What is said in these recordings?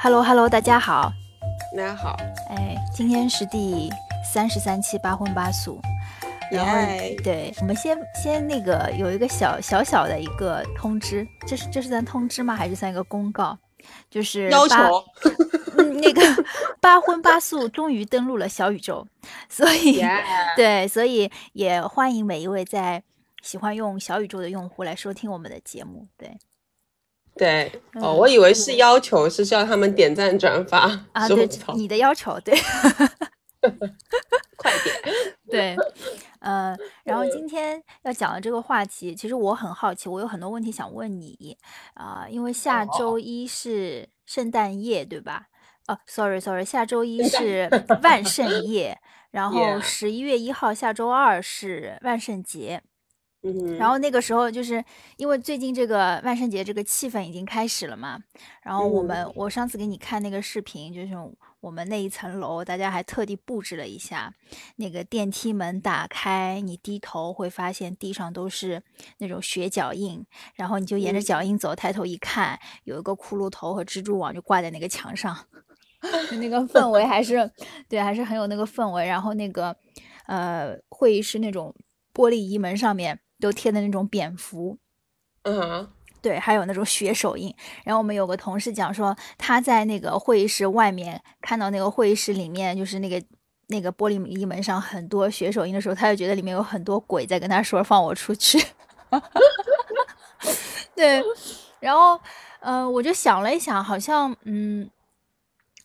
Hello Hello，大家好，大家好，哎，今天是第三十三期八荤八素，然后对，我们先先那个有一个小小小的一个通知，这是这是算通知吗？还是算一个公告？就是要求，那个 八荤八素终于登陆了小宇宙，所以对，所以也欢迎每一位在喜欢用小宇宙的用户来收听我们的节目，对。对哦，我以为是要求，是叫他们点赞转发啊。对，你的要求对，快点。对，呃，然后今天要讲的这个话题，其实我很好奇，我有很多问题想问你啊，因为下周一是圣诞夜，对吧？哦，sorry，sorry，下周一是万圣夜，然后十一月一号下周二是万圣节。然后那个时候，就是因为最近这个万圣节这个气氛已经开始了嘛。然后我们，我上次给你看那个视频，就是我们那一层楼，大家还特地布置了一下，那个电梯门打开，你低头会发现地上都是那种血脚印，然后你就沿着脚印走，抬头一看，有一个骷髅头和蜘蛛网就挂在那个墙上，那个氛围还是对，还是很有那个氛围。然后那个呃，会议室那种玻璃移门上面。都贴的那种蝙蝠，嗯，对，还有那种血手印。然后我们有个同事讲说，他在那个会议室外面看到那个会议室里面就是那个那个玻璃一门上很多血手印的时候，他就觉得里面有很多鬼在跟他说放我出去。对，然后嗯，我就想了一想，好像嗯，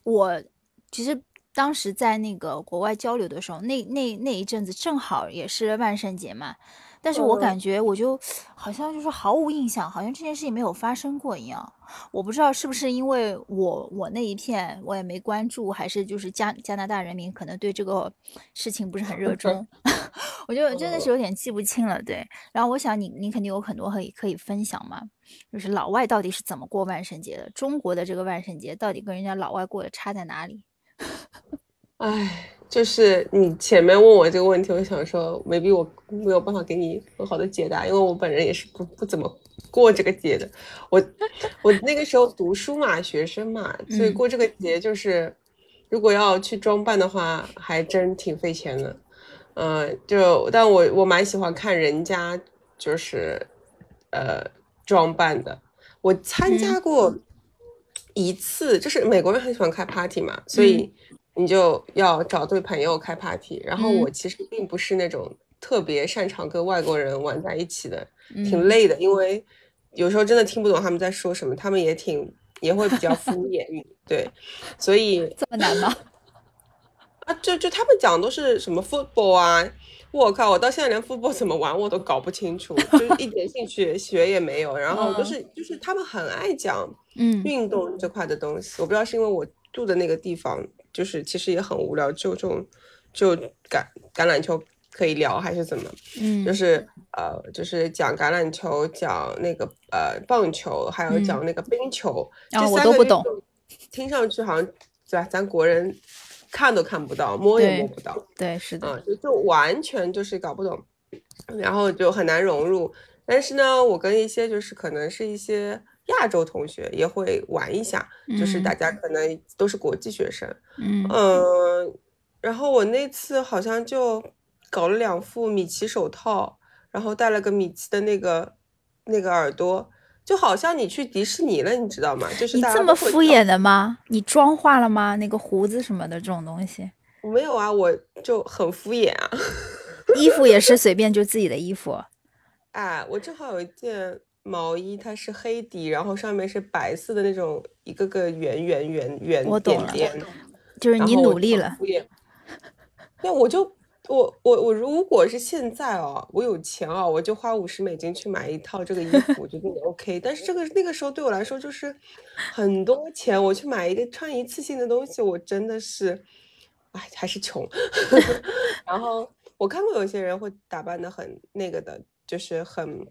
我其实当时在那个国外交流的时候，那那那一阵子正好也是万圣节嘛。但是我感觉我就好像就是毫无印象，好像这件事情没有发生过一样。我不知道是不是因为我我那一片我也没关注，还是就是加加拿大人民可能对这个事情不是很热衷，我就真的是有点记不清了。对，然后我想你你肯定有很多可以可以分享嘛，就是老外到底是怎么过万圣节的？中国的这个万圣节到底跟人家老外过的差在哪里？唉。就是你前面问我这个问题，我想说没必我没有办法给你很好的解答，因为我本人也是不不怎么过这个节的。我我那个时候读书嘛，学生嘛，所以过这个节就是，如果要去装扮的话，还真挺费钱的。嗯，就但我我蛮喜欢看人家就是呃装扮的。我参加过一次，就是美国人很喜欢开 party 嘛，所以。你就要找对朋友开 party，然后我其实并不是那种特别擅长跟外国人玩在一起的，挺累的，因为有时候真的听不懂他们在说什么，他们也挺也会比较敷衍你，对，所以 这么难吗？啊，就就他们讲都是什么 football 啊，我靠，我到现在连 football 怎么玩我都搞不清楚，就是一点兴趣学也没有，然后就是就是他们很爱讲嗯。运动这块的东西，我不知道是因为我住的那个地方。就是其实也很无聊，就这种就橄橄榄球可以聊还是怎么？嗯，就是呃，就是讲橄榄球，讲那个呃棒球，还有讲那个冰球，这三个运动听上去好像对吧？咱国人看都看不到，摸也摸不到，对，是的，就就完全就是搞不懂，然后就很难融入。但是呢，我跟一些就是可能是一些。亚洲同学也会玩一下，就是大家可能都是国际学生，嗯然后我那次好像就搞了两副米奇手套，然后戴了个米奇的那个那个耳朵，就好像你去迪士尼了，你知道吗？就是你这么敷衍的吗？你妆化了吗？那个胡子什么的这种东西？没有啊，我就很敷衍啊。衣服也是随便就自己的衣服。哎，我正好有一件。毛衣它是黑底，然后上面是白色的那种一个个圆圆圆圆点点，就是你努力了。那我就我我我如果是现在哦，我有钱哦，我就花五十美金去买一套这个衣服，我觉得也 OK。但是这个那个时候对我来说就是很多钱，我去买一个穿一次性的东西，我真的是，哎，还是穷。然后我看过有些人会打扮的很那个的，就是很。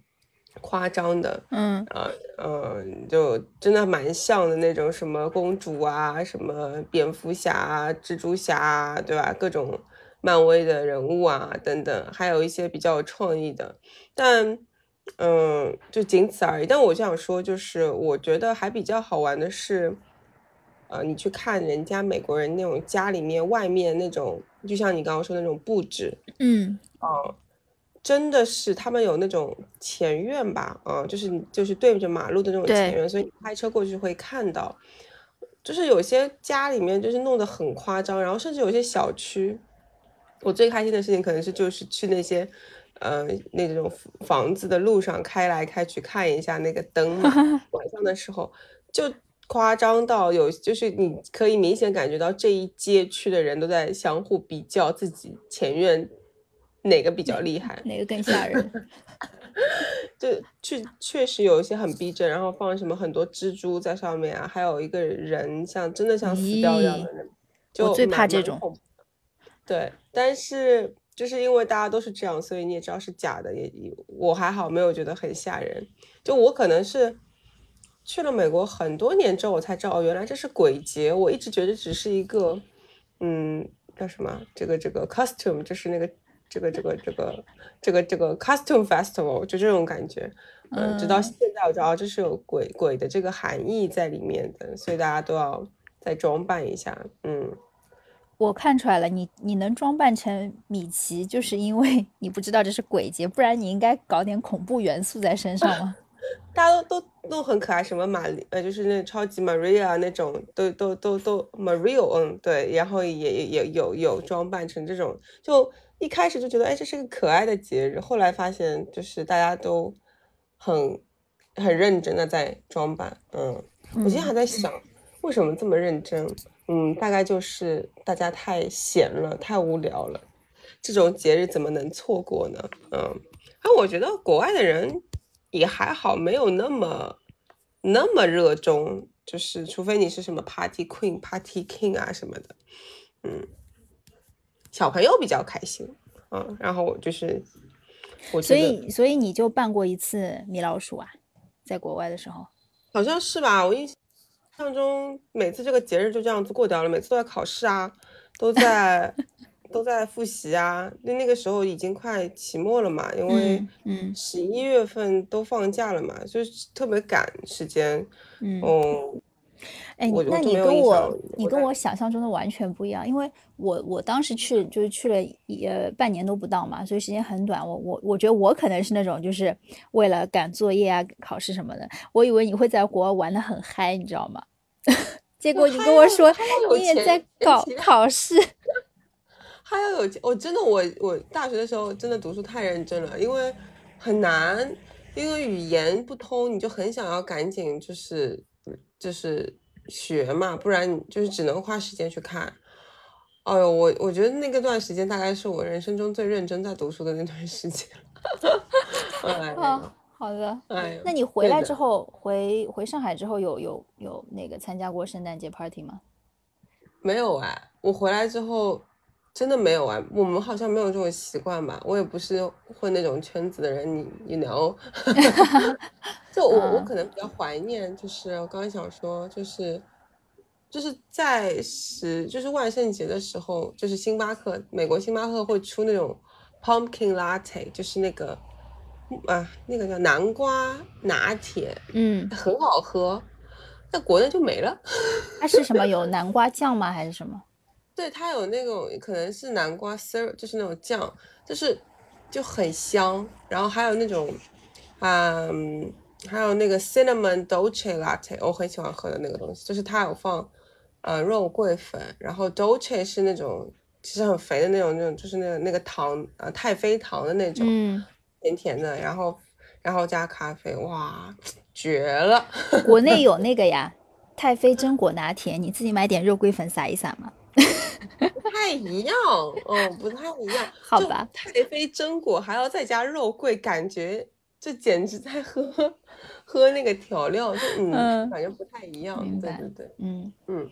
夸张的，嗯，呃，嗯，就真的蛮像的那种，什么公主啊，什么蝙蝠侠啊，蜘蛛侠啊，对吧？各种漫威的人物啊，等等，还有一些比较有创意的，但，嗯，就仅此而已。但我就想说，就是我觉得还比较好玩的是，呃，你去看人家美国人那种家里面外面那种，就像你刚刚说的那种布置，嗯，啊，真的是他们有那种前院吧，啊，就是就是对着马路的那种前院，所以开车过去会看到，就是有些家里面就是弄得很夸张，然后甚至有些小区，我最开心的事情可能是就是去那些。呃，那种房子的路上开来开去看一下那个灯嘛，晚上的时候就夸张到有，就是你可以明显感觉到这一街区的人都在相互比较自己前院哪个比较厉害，哪个更吓人。就确确实有一些很逼真，然后放什么很多蜘蛛在上面啊，还有一个人像真的像死掉一样的人，就最怕这种。对，但是。就是因为大家都是这样，所以你也知道是假的。也我还好，没有觉得很吓人。就我可能是去了美国很多年之后，我才知道哦，原来这是鬼节。我一直觉得只是一个，嗯，叫什么？这个这个 costume，就是那个这个这个这个这个这个 costume festival，就这种感觉。嗯，直到现在我知道这是有鬼鬼的这个含义在里面的，所以大家都要再装扮一下。嗯。我看出来了，你你能装扮成米奇，就是因为你不知道这是鬼节，不然你应该搞点恐怖元素在身上吗？大家都都都很可爱，什么玛丽呃，就是那超级 Maria 那种，都都都都 Maria，嗯，对，然后也也也有有装扮成这种，就一开始就觉得哎，这是个可爱的节日，后来发现就是大家都很很认真的在装扮，嗯，我今天还在想为什么这么认真。嗯，大概就是大家太闲了，太无聊了，这种节日怎么能错过呢？嗯，那我觉得国外的人也还好，没有那么那么热衷，就是除非你是什么 Party Queen、Party King 啊什么的，嗯，小朋友比较开心，嗯，然后就是，所以所以你就办过一次米老鼠啊，在国外的时候，好像是吧，我印。象中每次这个节日就这样子过掉了，每次都在考试啊，都在都在复习啊。那那个时候已经快期末了嘛，因为嗯十一月份都放假了嘛，就是特别赶时间。嗯，哎，那你跟我你跟我想象中的完全不一样，因为我我当时去就是去了呃半年都不到嘛，所以时间很短。我我我觉得我可能是那种就是为了赶作业啊、考试什么的。我以为你会在国外玩的很嗨，你知道吗？结果你跟我说你也在搞考试，还要有我真的我我大学的时候真的读书太认真了，因为很难，因为语言不通，你就很想要赶紧就是就是学嘛，不然就是只能花时间去看。哎呦，我我觉得那个段时间大概是我人生中最认真在读书的那段时间。哎好的，哎那你回来之后，回回上海之后，有有有那个参加过圣诞节 party 吗？没有哎，我回来之后真的没有啊，我们好像没有这种习惯吧。我也不是混那种圈子的人，你你聊，就我我可能比较怀念，就是我刚刚想说，就是就是在十就是万圣节的时候，就是星巴克美国星巴克会出那种 pumpkin latte，就是那个。啊，那个叫南瓜拿铁，嗯，很好喝，在国内就没了。它是什么？有南瓜酱吗？还是什么？对，它有那种可能是南瓜丝儿，就是那种酱，就是就很香。然后还有那种，嗯，还有那个 cinnamon dolce latte，我很喜欢喝的那个东西，就是它有放呃肉桂粉，然后 dolce 是那种其实很肥的那种，那种就是那个那个糖呃太妃糖的那种，嗯。甜甜的，然后，然后加咖啡，哇，绝了！国内 有那个呀，太妃榛果拿铁，你自己买点肉桂粉撒一撒嘛。不太一样，哦，不太一样。好吧，太妃榛果还要再加肉桂，感觉这简直在喝 喝那个调料，就嗯，感觉不太一样。对对对，嗯嗯。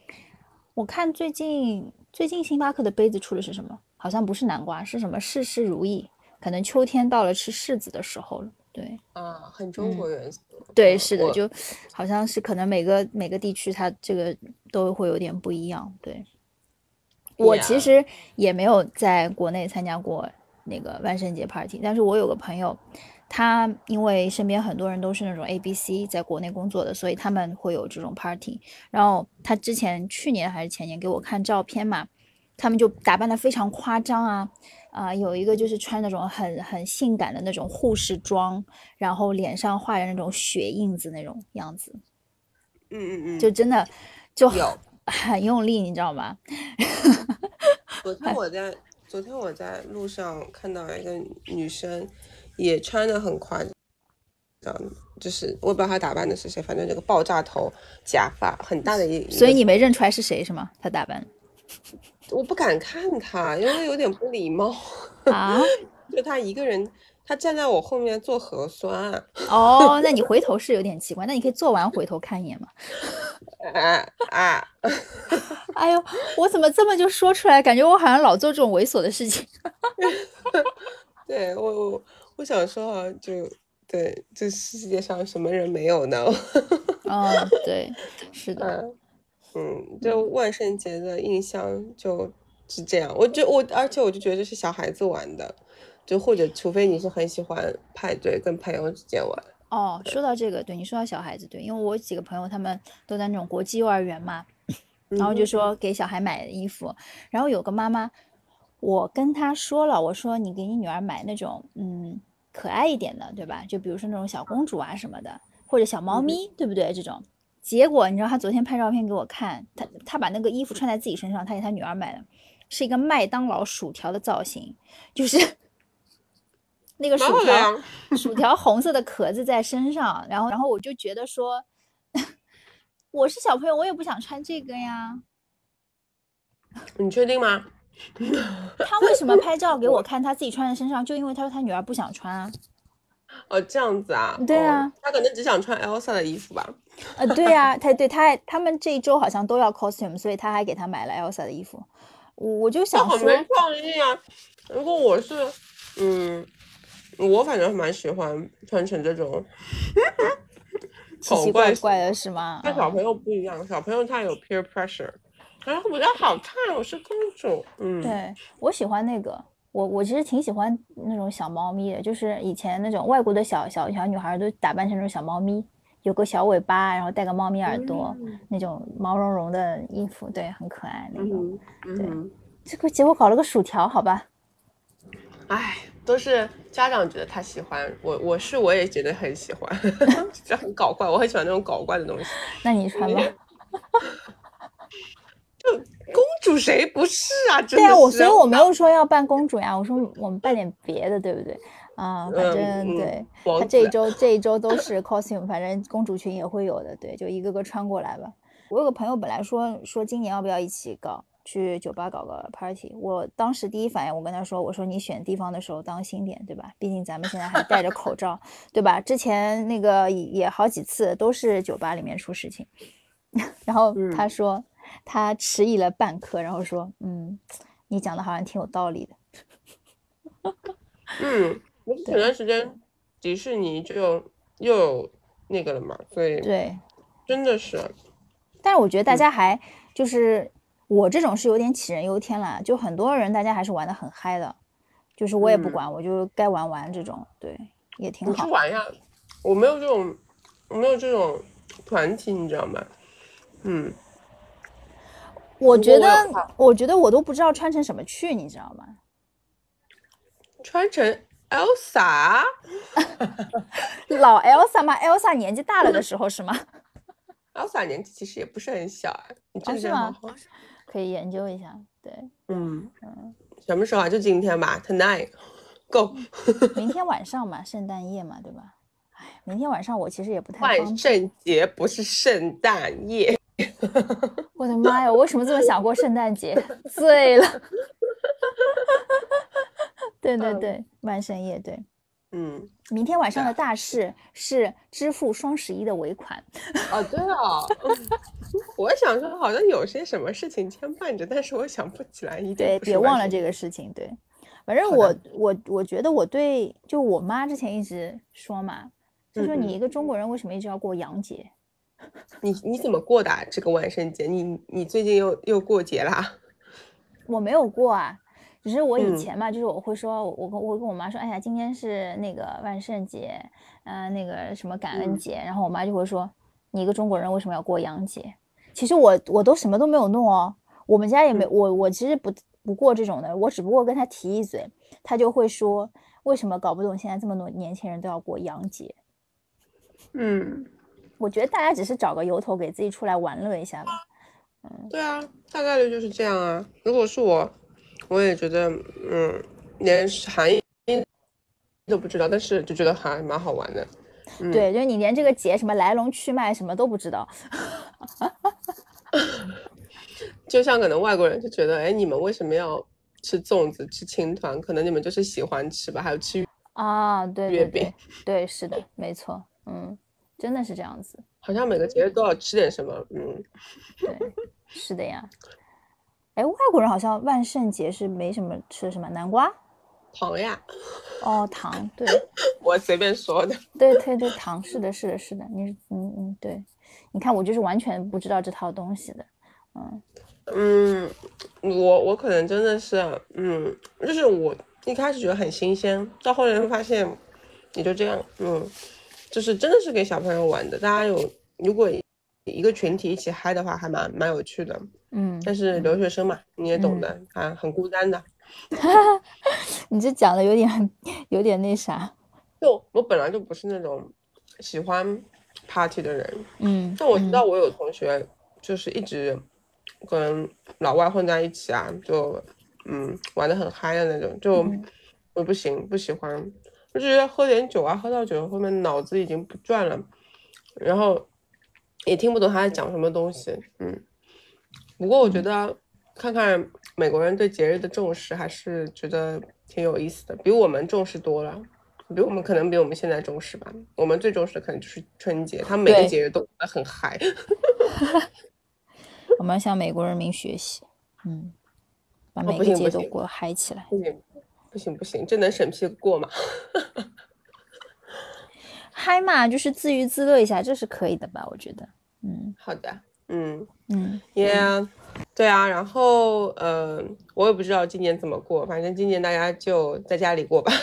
我看最近最近星巴克的杯子出的是什么？好像不是南瓜，是什么事事如意。可能秋天到了吃柿子的时候了，对，啊，很中国元素，对，是的，就好像是可能每个每个地区它这个都会有点不一样，对。我其实也没有在国内参加过那个万圣节 party，但是我有个朋友，他因为身边很多人都是那种 A B C 在国内工作的，所以他们会有这种 party。然后他之前去年还是前年给我看照片嘛，他们就打扮的非常夸张啊啊，有一个就是穿那种很很性感的那种护士装，然后脸上画着那种血印子那种样子。嗯嗯嗯，就真的就有很用力，你知道吗？昨天我在昨天我在路上看到一个女生。也穿的很夸张，就是我不知道她打扮的是谁，反正这个爆炸头假发很大的一，所以你没认出来是谁是吗？她打扮，我不敢看她，因为有点不礼貌啊。就她一个人，她站在我后面做核酸。哦，那你回头是有点奇怪，那你可以做完回头看一眼吗？啊啊！哎呦，我怎么这么就说出来？感觉我好像老做这种猥琐的事情。对我我。我想说啊，就对，这世界上什么人没有呢？嗯，对，是的，嗯，就万圣节的印象就是这样。我就我，而且我就觉得这是小孩子玩的，就或者除非你是很喜欢派对，跟朋友之间玩。哦，说到这个，对你说到小孩子，对，因为我几个朋友他们都在那种国际幼儿园嘛，然后就说给小孩买衣服，然后有个妈妈，我跟她说了，我说你给你女儿买那种，嗯。可爱一点的，对吧？就比如说那种小公主啊什么的，或者小猫咪，对不对？这种结果，你知道他昨天拍照片给我看，他他把那个衣服穿在自己身上，他给他女儿买的，是一个麦当劳薯条的造型，就是那个薯条，薯条红色的壳子在身上，然后然后我就觉得说，我是小朋友，我也不想穿这个呀。你确定吗？他为什么拍照给我看他自己穿在身上？就因为他说他女儿不想穿啊。哦，这样子啊？对啊，他可能只想穿 Elsa 的衣服吧。呃，对啊，他对他他们这一周好像都要 costume，所以他还给他买了 Elsa 的衣服。我我就想说，没创意啊！如果我是，嗯，我反正蛮喜欢穿成这种奇奇怪怪的，是吗？跟小朋友不一样，小朋友他有 peer pressure。然后比较好看，我是公主。嗯，对我喜欢那个，我我其实挺喜欢那种小猫咪的，就是以前那种外国的小小小女孩都打扮成那种小猫咪，有个小尾巴，然后戴个猫咪耳朵，那种毛茸茸的衣服，对，很可爱那种。对，这个结果搞了个薯条，好吧？哎，都是家长觉得他喜欢，我我是我也觉得很喜欢，就很搞怪，我很喜欢那种搞怪的东西。那你穿吧。就公主谁不是啊？对啊，我所以我没有说要扮公主呀，我说我们扮点别的，对不对？啊，反正对，他这一周这一周都是 costume，反正公主裙也会有的，对，就一个个穿过来吧。我有个朋友本来说说今年要不要一起搞去酒吧搞个 party，我当时第一反应我跟他说，我说你选地方的时候当心点，对吧？毕竟咱们现在还戴着口罩，对吧？之前那个也好几次都是酒吧里面出事情，然后他说。他迟疑了半刻，然后说：“嗯，你讲的好像挺有道理的。”嗯，前段时间迪士尼就又有那个了嘛，所以对，真的是。但是我觉得大家还就是我这种是有点杞人忧天了，就很多人大家还是玩的很嗨的，就是我也不管，我就该玩玩这种，对，也挺好。去玩呀，我没有这种，我没有这种团体，你知道吗？嗯。我觉得，我觉得我都不知道穿成什么去，你知道吗？穿成 Elsa，老 Elsa 吗？Elsa 年纪大了的时候是吗？Elsa 年纪其实也不是很小啊，你真是吗？可以研究一下，对，嗯嗯，什么时候啊？就今天吧，Tonight，Go，明天晚上嘛，圣诞夜嘛，对吧？哎，明天晚上我其实也不太万圣节不是圣诞夜。我的妈呀！我为什么这么想过圣诞节？醉了。对对对，万圣夜对。嗯，明天晚上的大事是支付双十一的尾款。哦，对哦。我想说，好像有些什么事情牵绊着，但是我想不起来。一点对，别忘了这个事情。对，反正我我我觉得我对，就我妈之前一直说嘛，就说你一个中国人为什么一直要过洋节？你你怎么过的这个万圣节？你你最近又又过节啦？我没有过啊，只是我以前嘛，就是我会说，我我我会跟我妈说，哎呀，今天是那个万圣节，嗯，那个什么感恩节，然后我妈就会说，你一个中国人为什么要过洋节？其实我我都什么都没有弄哦，我们家也没我我其实不不过这种的，我只不过跟他提一嘴，他就会说，为什么搞不懂现在这么多年轻人都要过洋节？嗯，我觉得大家只是找个由头给自己出来玩乐一下吧。嗯，对啊，大概率就是这样啊。如果是我，我也觉得，嗯，连含义都不知道，但是就觉得还蛮好玩的。对，就是你连这个节什么来龙去脉什么都不知道。就像可能外国人就觉得，哎，你们为什么要吃粽子、吃青团？可能你们就是喜欢吃吧，还有吃啊，对月饼，对，是的，没错，嗯，真的是这样子。好像每个节日都要吃点什么，嗯，对，是的呀。哎，外国人好像万圣节是没什么吃什么南瓜、糖呀。哦，糖，对，我随便说的。对对对，糖，是的，是的，是的。你，嗯嗯，对，你看我就是完全不知道这套东西的，嗯嗯，我我可能真的是，嗯，就是我一开始觉得很新鲜，到后来会发现也就这样，嗯。就是真的是给小朋友玩的，大家有如果一个群体一起嗨的话，还蛮蛮有趣的。嗯，但是留学生嘛，你也懂的，啊，很孤单的。你这讲的有点有点那啥。就我本来就不是那种喜欢 party 的人。嗯。但我知道我有同学就是一直跟老外混在一起啊，就嗯玩的很嗨的那种，就我不行，不喜欢。我就觉得喝点酒啊，喝到酒后面脑子已经不转了，然后也听不懂他在讲什么东西。嗯，不过我觉得看看美国人对节日的重视，还是觉得挺有意思的，比我们重视多了。比我们可能比我们现在重视吧。我们最重视的可能就是春节，他们每个节日都很嗨。我们要向美国人民学习，嗯，把每个节都过嗨起来。不行不行，这能审批过吗？嗨嘛，就是自娱自乐一下，这是可以的吧？我觉得，嗯，好的，嗯嗯，Yeah，对啊，然后呃，我也不知道今年怎么过，反正今年大家就在家里过吧。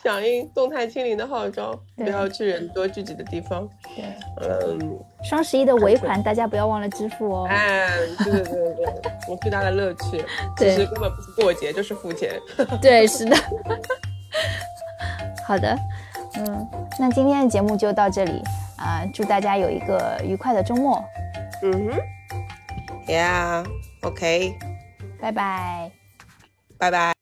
响应动态清零的号召，不要去人多聚集的地方。对，嗯，双十一的尾款大家不要忘了支付哦。哎，对对对对，我最大的乐趣，其实根本不是过节，就是付钱。对，是的。好的，嗯，那今天的节目就到这里啊，祝大家有一个愉快的周末。嗯哼，Yeah，OK，拜拜，拜拜。